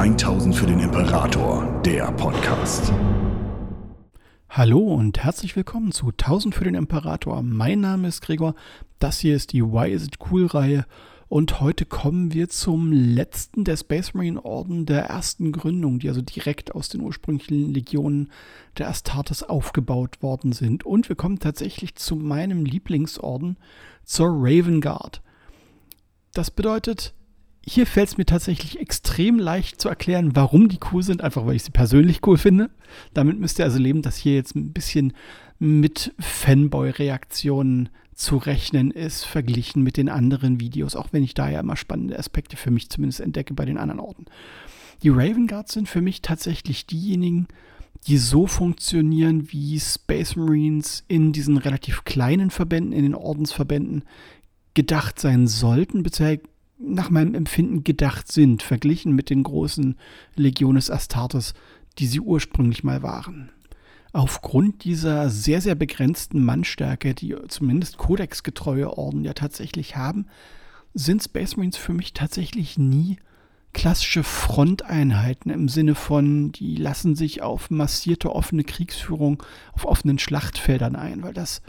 1000 für den Imperator, der Podcast. Hallo und herzlich willkommen zu 1000 für den Imperator. Mein Name ist Gregor, das hier ist die Why Is It Cool Reihe und heute kommen wir zum letzten der Space Marine Orden der ersten Gründung, die also direkt aus den ursprünglichen Legionen der Astartes aufgebaut worden sind. Und wir kommen tatsächlich zu meinem Lieblingsorden, zur Raven Guard. Das bedeutet, hier fällt es mir tatsächlich extrem leicht zu erklären, warum die cool sind, einfach weil ich sie persönlich cool finde. Damit müsst ihr also leben, dass hier jetzt ein bisschen mit Fanboy-Reaktionen zu rechnen ist, verglichen mit den anderen Videos, auch wenn ich da ja immer spannende Aspekte für mich zumindest entdecke bei den anderen Orten. Die Raven Guards sind für mich tatsächlich diejenigen, die so funktionieren, wie Space Marines in diesen relativ kleinen Verbänden, in den Ordensverbänden gedacht sein sollten, nach meinem Empfinden gedacht sind, verglichen mit den großen Legiones Astartes, die sie ursprünglich mal waren. Aufgrund dieser sehr, sehr begrenzten Mannstärke, die zumindest kodexgetreue Orden ja tatsächlich haben, sind Space Marines für mich tatsächlich nie klassische Fronteinheiten im Sinne von, die lassen sich auf massierte offene Kriegsführung auf offenen Schlachtfeldern ein, weil das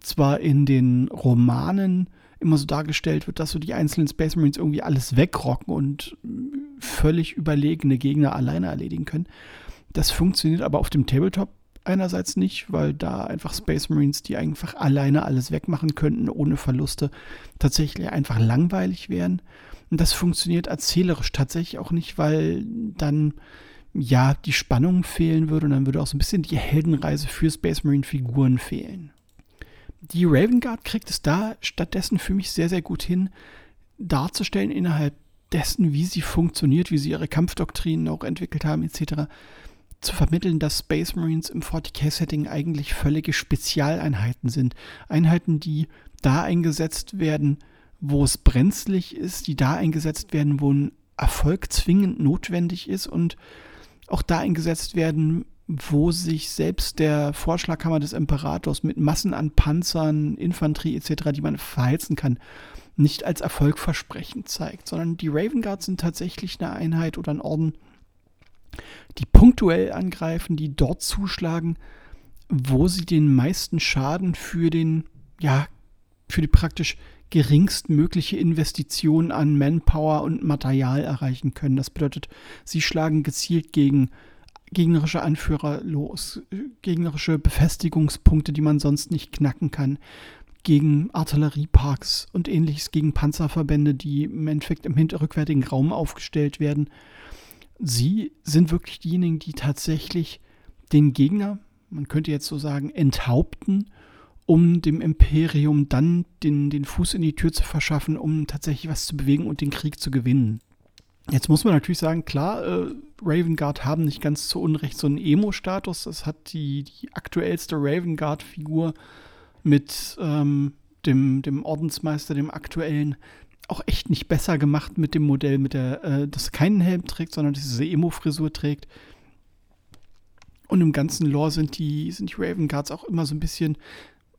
zwar in den Romanen immer so dargestellt wird, dass so die einzelnen Space Marines irgendwie alles wegrocken und völlig überlegene Gegner alleine erledigen können. Das funktioniert aber auf dem Tabletop einerseits nicht, weil da einfach Space Marines, die einfach alleine alles wegmachen könnten, ohne Verluste, tatsächlich einfach langweilig wären. Und das funktioniert erzählerisch tatsächlich auch nicht, weil dann ja die Spannung fehlen würde und dann würde auch so ein bisschen die Heldenreise für Space Marine Figuren fehlen. Die Raven Guard kriegt es da stattdessen für mich sehr, sehr gut hin, darzustellen innerhalb dessen, wie sie funktioniert, wie sie ihre Kampfdoktrinen auch entwickelt haben, etc., zu vermitteln, dass Space Marines im 40k-Setting eigentlich völlige Spezialeinheiten sind. Einheiten, die da eingesetzt werden, wo es brenzlig ist, die da eingesetzt werden, wo ein Erfolg zwingend notwendig ist und auch da eingesetzt werden, wo sich selbst der Vorschlaghammer des Imperators mit Massen an Panzern, Infanterie etc., die man verheizen kann, nicht als erfolgversprechend zeigt, sondern die Raven Guards sind tatsächlich eine Einheit oder ein Orden, die punktuell angreifen, die dort zuschlagen, wo sie den meisten Schaden für den, ja, für die praktisch geringstmögliche Investition an Manpower und Material erreichen können. Das bedeutet, sie schlagen gezielt gegen gegnerische Anführer los, gegnerische Befestigungspunkte, die man sonst nicht knacken kann, gegen Artillerieparks und ähnliches, gegen Panzerverbände, die im Endeffekt im hinterrückwärtigen Raum aufgestellt werden sie sind wirklich diejenigen, die tatsächlich den Gegner, man könnte jetzt so sagen, enthaupten, um dem Imperium dann den, den Fuß in die Tür zu verschaffen, um tatsächlich was zu bewegen und den Krieg zu gewinnen. Jetzt muss man natürlich sagen, klar, äh, Raven Guard haben nicht ganz zu Unrecht so einen Emo-Status. Das hat die, die aktuellste Raven Guard-Figur mit ähm, dem, dem Ordensmeister, dem aktuellen, auch echt nicht besser gemacht mit dem Modell, mit der, äh, das keinen Helm trägt, sondern diese Emo-Frisur trägt. Und im ganzen Lore sind die, sind die Raven Guards auch immer so ein bisschen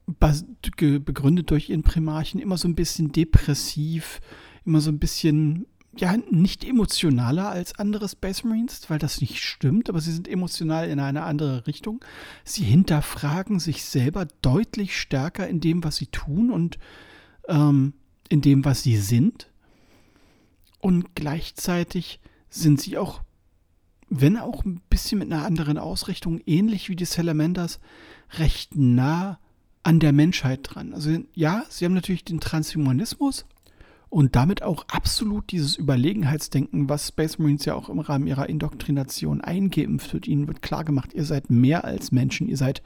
begründet durch ihren Primarchen, immer so ein bisschen depressiv, immer so ein bisschen, ja, nicht emotionaler als andere Space Marines, weil das nicht stimmt, aber sie sind emotional in eine andere Richtung. Sie hinterfragen sich selber deutlich stärker in dem, was sie tun und ähm, in dem, was sie sind. Und gleichzeitig sind sie auch, wenn auch ein bisschen mit einer anderen Ausrichtung, ähnlich wie die Salamanders, recht nah an der Menschheit dran. Also ja, sie haben natürlich den Transhumanismus und damit auch absolut dieses Überlegenheitsdenken, was Space Marines ja auch im Rahmen ihrer Indoktrination eingeimpft wird. Ihnen wird klargemacht, ihr seid mehr als Menschen, ihr seid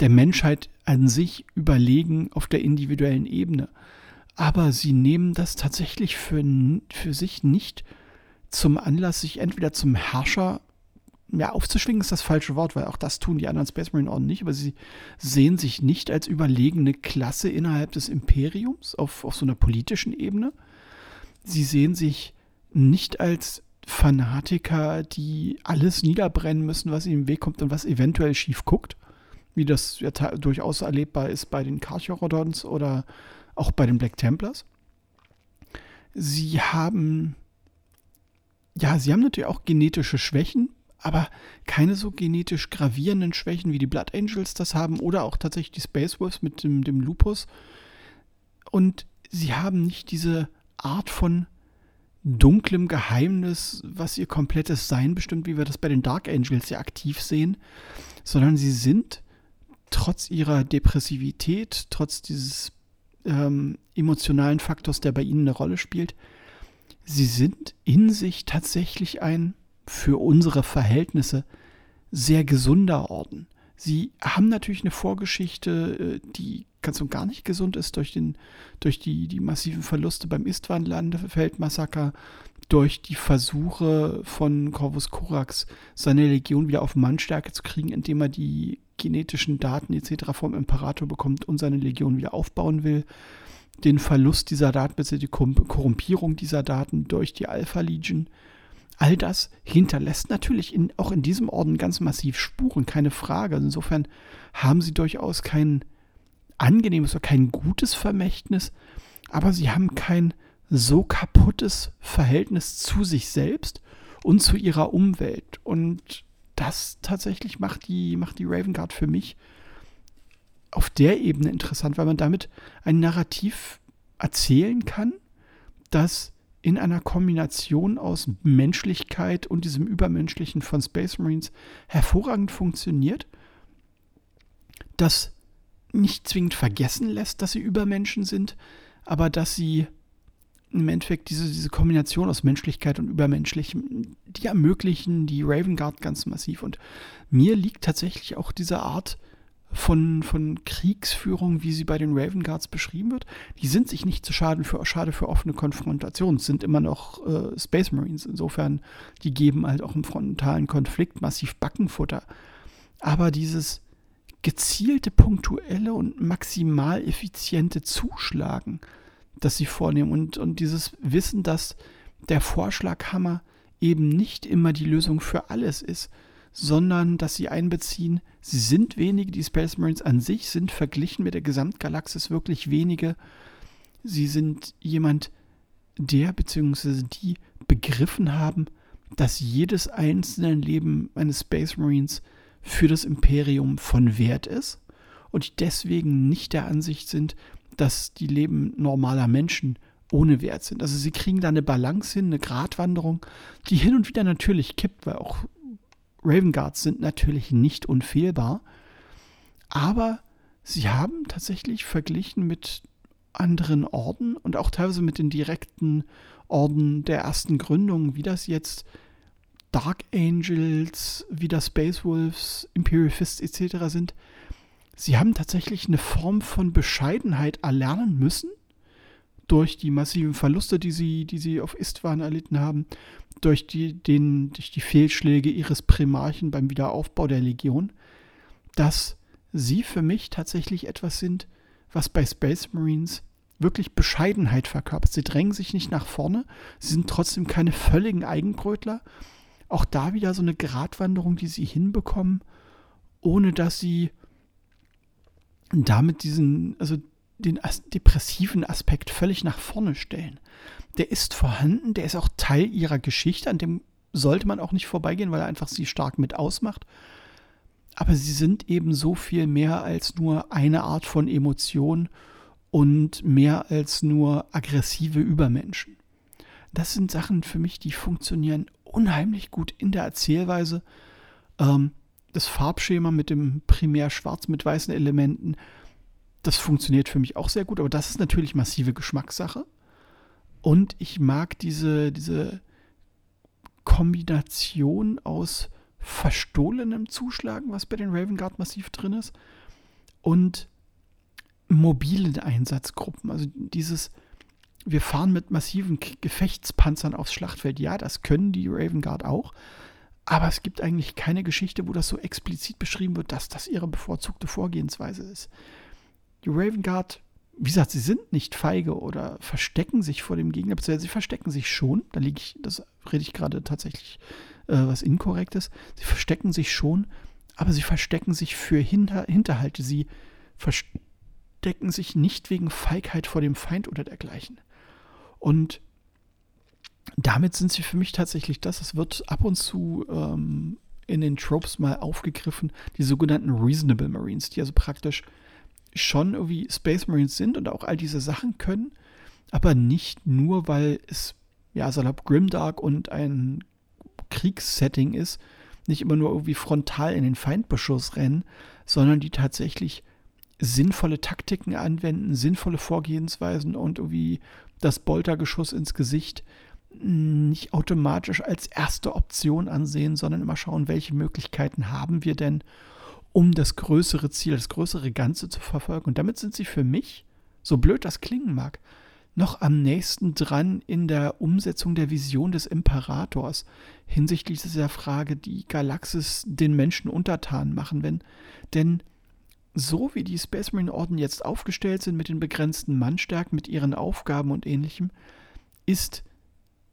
der Menschheit an sich überlegen auf der individuellen Ebene aber sie nehmen das tatsächlich für, für sich nicht zum Anlass, sich entweder zum Herrscher ja, aufzuschwingen ist das falsche Wort, weil auch das tun die anderen Space Marine Orden nicht, aber sie sehen sich nicht als überlegene Klasse innerhalb des Imperiums auf, auf so einer politischen Ebene. Sie sehen sich nicht als Fanatiker, die alles niederbrennen müssen, was ihnen im Weg kommt und was eventuell schief guckt, wie das ja durchaus erlebbar ist bei den Karchorodons oder auch bei den Black Templars. Sie haben ja, sie haben natürlich auch genetische Schwächen, aber keine so genetisch gravierenden Schwächen wie die Blood Angels das haben oder auch tatsächlich die Space Wolves mit dem, dem Lupus. Und sie haben nicht diese Art von dunklem Geheimnis, was ihr komplettes Sein bestimmt, wie wir das bei den Dark Angels ja aktiv sehen, sondern sie sind trotz ihrer Depressivität, trotz dieses ähm, emotionalen Faktors, der bei ihnen eine Rolle spielt, sie sind in sich tatsächlich ein für unsere Verhältnisse sehr gesunder Orden. Sie haben natürlich eine Vorgeschichte, äh, die ganz und gar nicht gesund ist durch, den, durch die, die massiven Verluste beim Istvan-Feldmassaker, durch die Versuche von Corvus Corax, seine Legion wieder auf Mannstärke zu kriegen, indem er die genetischen Daten etc. vom Imperator bekommt und seine Legion wieder aufbauen will. Den Verlust dieser Daten, bzw. die Korrumpierung dieser Daten durch die Alpha Legion. All das hinterlässt natürlich in, auch in diesem Orden ganz massiv Spuren, keine Frage. Also insofern haben sie durchaus kein angenehmes oder kein gutes Vermächtnis, aber sie haben kein so kaputtes Verhältnis zu sich selbst und zu ihrer Umwelt. Und das tatsächlich macht die, macht die Raven Guard für mich auf der Ebene interessant, weil man damit ein Narrativ erzählen kann, das in einer Kombination aus Menschlichkeit und diesem Übermenschlichen von Space Marines hervorragend funktioniert, das nicht zwingend vergessen lässt, dass sie Übermenschen sind, aber dass sie im Endeffekt diese, diese Kombination aus Menschlichkeit und Übermenschlichem, die ermöglichen die Raven Guard ganz massiv. Und mir liegt tatsächlich auch diese Art von, von Kriegsführung, wie sie bei den Raven Guards beschrieben wird. Die sind sich nicht zu schaden für, schade für offene Konfrontationen, es sind immer noch äh, Space Marines. Insofern, die geben halt auch im frontalen Konflikt massiv Backenfutter. Aber dieses gezielte, punktuelle und maximal effiziente Zuschlagen, das sie vornehmen und, und dieses Wissen, dass der Vorschlaghammer eben nicht immer die Lösung für alles ist, sondern dass sie einbeziehen, sie sind wenige, die Space Marines an sich sind verglichen mit der Gesamtgalaxis wirklich wenige. Sie sind jemand, der bzw. die begriffen haben, dass jedes einzelne Leben eines Space Marines für das Imperium von Wert ist und die deswegen nicht der Ansicht sind, dass die Leben normaler Menschen ohne Wert sind. Also sie kriegen da eine Balance hin, eine Gratwanderung, die hin und wieder natürlich kippt, weil auch Raven Guards sind natürlich nicht unfehlbar. Aber sie haben tatsächlich verglichen mit anderen Orden und auch teilweise mit den direkten Orden der ersten Gründung, wie das jetzt Dark Angels, wie das Space Wolves, Imperial Fists etc. sind, sie haben tatsächlich eine Form von Bescheidenheit erlernen müssen durch die massiven Verluste, die sie, die sie auf Istvan erlitten haben, durch die, den, durch die Fehlschläge ihres Primarchen beim Wiederaufbau der Legion, dass sie für mich tatsächlich etwas sind, was bei Space Marines wirklich Bescheidenheit verkörpert. Sie drängen sich nicht nach vorne, sie sind trotzdem keine völligen Eigenbrötler. Auch da wieder so eine Gratwanderung, die sie hinbekommen, ohne dass sie damit diesen, also den depressiven Aspekt völlig nach vorne stellen. Der ist vorhanden, der ist auch Teil ihrer Geschichte, an dem sollte man auch nicht vorbeigehen, weil er einfach sie stark mit ausmacht. Aber sie sind eben so viel mehr als nur eine Art von Emotion und mehr als nur aggressive Übermenschen. Das sind Sachen für mich, die funktionieren unheimlich gut in der Erzählweise. Ähm, das Farbschema mit dem primär schwarz mit weißen Elementen, das funktioniert für mich auch sehr gut, aber das ist natürlich massive Geschmackssache. Und ich mag diese, diese Kombination aus verstohlenem Zuschlagen, was bei den Raven Guard massiv drin ist, und mobilen Einsatzgruppen. Also dieses, wir fahren mit massiven Gefechtspanzern aufs Schlachtfeld. Ja, das können die Raven Guard auch. Aber es gibt eigentlich keine Geschichte, wo das so explizit beschrieben wird, dass das ihre bevorzugte Vorgehensweise ist. Die Raven Guard, wie gesagt, sie sind nicht feige oder verstecken sich vor dem Gegner, beziehungsweise sie verstecken sich schon. Da liege ich, das rede ich gerade tatsächlich äh, was Inkorrektes. Sie verstecken sich schon, aber sie verstecken sich für Hinter Hinterhalte. Sie verstecken sich nicht wegen Feigheit vor dem Feind oder dergleichen. Und damit sind sie für mich tatsächlich das. Es wird ab und zu ähm, in den Tropes mal aufgegriffen, die sogenannten Reasonable Marines, die also praktisch schon irgendwie Space Marines sind und auch all diese Sachen können, aber nicht nur, weil es ja salopp Grimdark und ein Kriegssetting ist, nicht immer nur irgendwie frontal in den Feindbeschuss rennen, sondern die tatsächlich sinnvolle Taktiken anwenden, sinnvolle Vorgehensweisen und irgendwie das Boltergeschuss ins Gesicht nicht automatisch als erste Option ansehen, sondern immer schauen, welche Möglichkeiten haben wir denn, um das größere Ziel, das größere Ganze zu verfolgen. Und damit sind sie für mich, so blöd das klingen mag, noch am nächsten dran in der Umsetzung der Vision des Imperators hinsichtlich dieser Frage, die Galaxis den Menschen untertan machen, wenn denn so wie die Space Marine Orden jetzt aufgestellt sind mit den begrenzten Mannstärken, mit ihren Aufgaben und ähnlichem, ist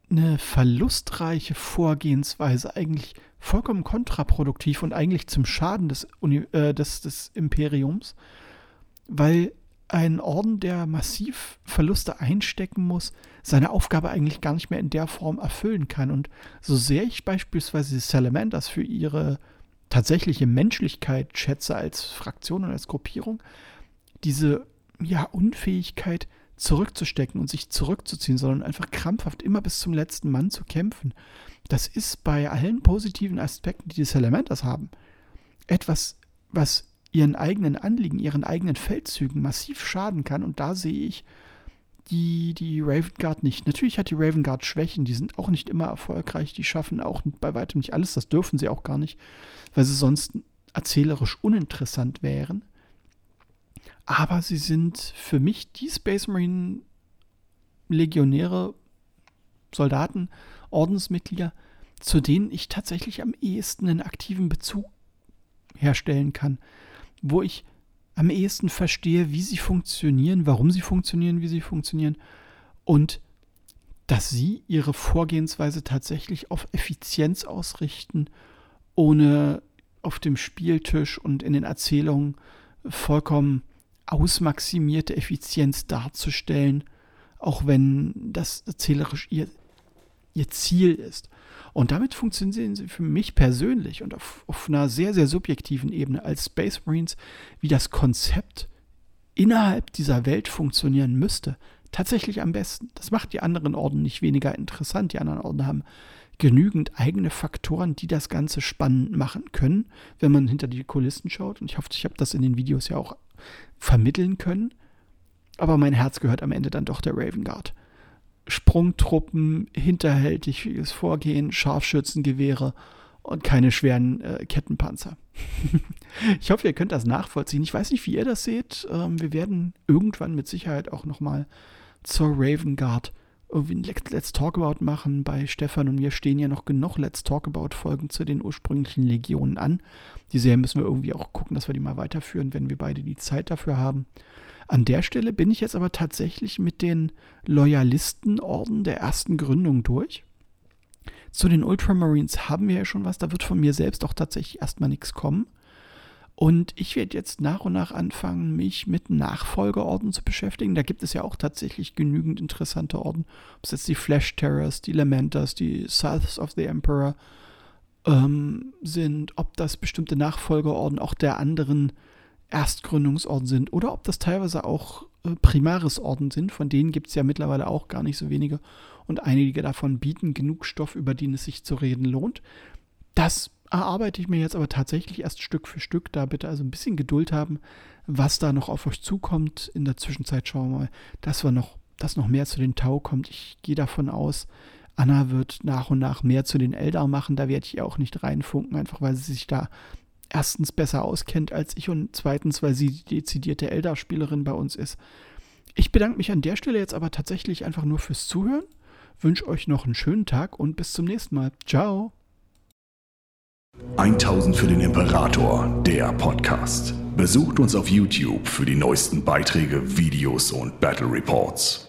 eine verlustreiche Vorgehensweise eigentlich vollkommen kontraproduktiv und eigentlich zum Schaden des, Uni äh, des, des Imperiums, weil ein Orden, der massiv Verluste einstecken muss, seine Aufgabe eigentlich gar nicht mehr in der Form erfüllen kann. Und so sehr ich beispielsweise die Salamanders für ihre tatsächliche Menschlichkeit schätze als Fraktion und als Gruppierung, diese ja, Unfähigkeit, zurückzustecken und sich zurückzuziehen, sondern einfach krampfhaft immer bis zum letzten Mann zu kämpfen. Das ist bei allen positiven Aspekten, die die Salamanders haben, etwas, was ihren eigenen Anliegen, ihren eigenen Feldzügen massiv schaden kann. Und da sehe ich die, die Raven Guard nicht. Natürlich hat die Raven Guard Schwächen, die sind auch nicht immer erfolgreich, die schaffen auch bei weitem nicht alles, das dürfen sie auch gar nicht, weil sie sonst erzählerisch uninteressant wären. Aber sie sind für mich die Space Marine Legionäre, Soldaten, Ordensmitglieder, zu denen ich tatsächlich am ehesten einen aktiven Bezug herstellen kann, wo ich am ehesten verstehe, wie sie funktionieren, warum sie funktionieren, wie sie funktionieren und dass sie ihre Vorgehensweise tatsächlich auf Effizienz ausrichten, ohne auf dem Spieltisch und in den Erzählungen vollkommen ausmaximierte Effizienz darzustellen, auch wenn das erzählerisch ihr, ihr Ziel ist. Und damit funktionieren sie für mich persönlich und auf, auf einer sehr, sehr subjektiven Ebene als Space Marines, wie das Konzept innerhalb dieser Welt funktionieren müsste, tatsächlich am besten. Das macht die anderen Orden nicht weniger interessant. Die anderen Orden haben genügend eigene Faktoren, die das Ganze spannend machen können, wenn man hinter die Kulissen schaut. Und ich hoffe, ich habe das in den Videos ja auch vermitteln können. Aber mein Herz gehört am Ende dann doch der Raven Guard. Sprungtruppen, hinterhältiges Vorgehen, Scharfschützengewehre und keine schweren äh, Kettenpanzer. ich hoffe, ihr könnt das nachvollziehen. Ich weiß nicht, wie ihr das seht. Ähm, wir werden irgendwann mit Sicherheit auch nochmal zur Raven Guard irgendwie ein Let's Talk About machen. Bei Stefan und mir stehen ja noch genug Let's Talk About Folgen zu den ursprünglichen Legionen an. Die Serie müssen wir irgendwie auch gucken, dass wir die mal weiterführen, wenn wir beide die Zeit dafür haben. An der Stelle bin ich jetzt aber tatsächlich mit den Loyalistenorden der ersten Gründung durch. Zu den Ultramarines haben wir ja schon was, da wird von mir selbst auch tatsächlich erstmal nichts kommen. Und ich werde jetzt nach und nach anfangen, mich mit Nachfolgeorden zu beschäftigen. Da gibt es ja auch tatsächlich genügend interessante Orden. Ob es jetzt die Flash Terrors, die Lamenters, die Souths of the Emperor ähm, sind, ob das bestimmte Nachfolgeorden auch der anderen Erstgründungsorden sind oder ob das teilweise auch äh, Primarisorden sind. Von denen gibt es ja mittlerweile auch gar nicht so wenige. Und einige davon bieten genug Stoff, über den es sich zu reden lohnt. Das erarbeite ich mir jetzt aber tatsächlich erst Stück für Stück. Da bitte also ein bisschen Geduld haben, was da noch auf euch zukommt. In der Zwischenzeit schauen wir mal, dass wir noch, dass noch mehr zu den Tau kommt. Ich gehe davon aus, Anna wird nach und nach mehr zu den Eldar machen. Da werde ich auch nicht reinfunken, einfach weil sie sich da erstens besser auskennt als ich und zweitens, weil sie die dezidierte Eldar-Spielerin bei uns ist. Ich bedanke mich an der Stelle jetzt aber tatsächlich einfach nur fürs Zuhören. Wünsche euch noch einen schönen Tag und bis zum nächsten Mal. Ciao. 1000 für den Imperator, der Podcast. Besucht uns auf YouTube für die neuesten Beiträge, Videos und Battle Reports.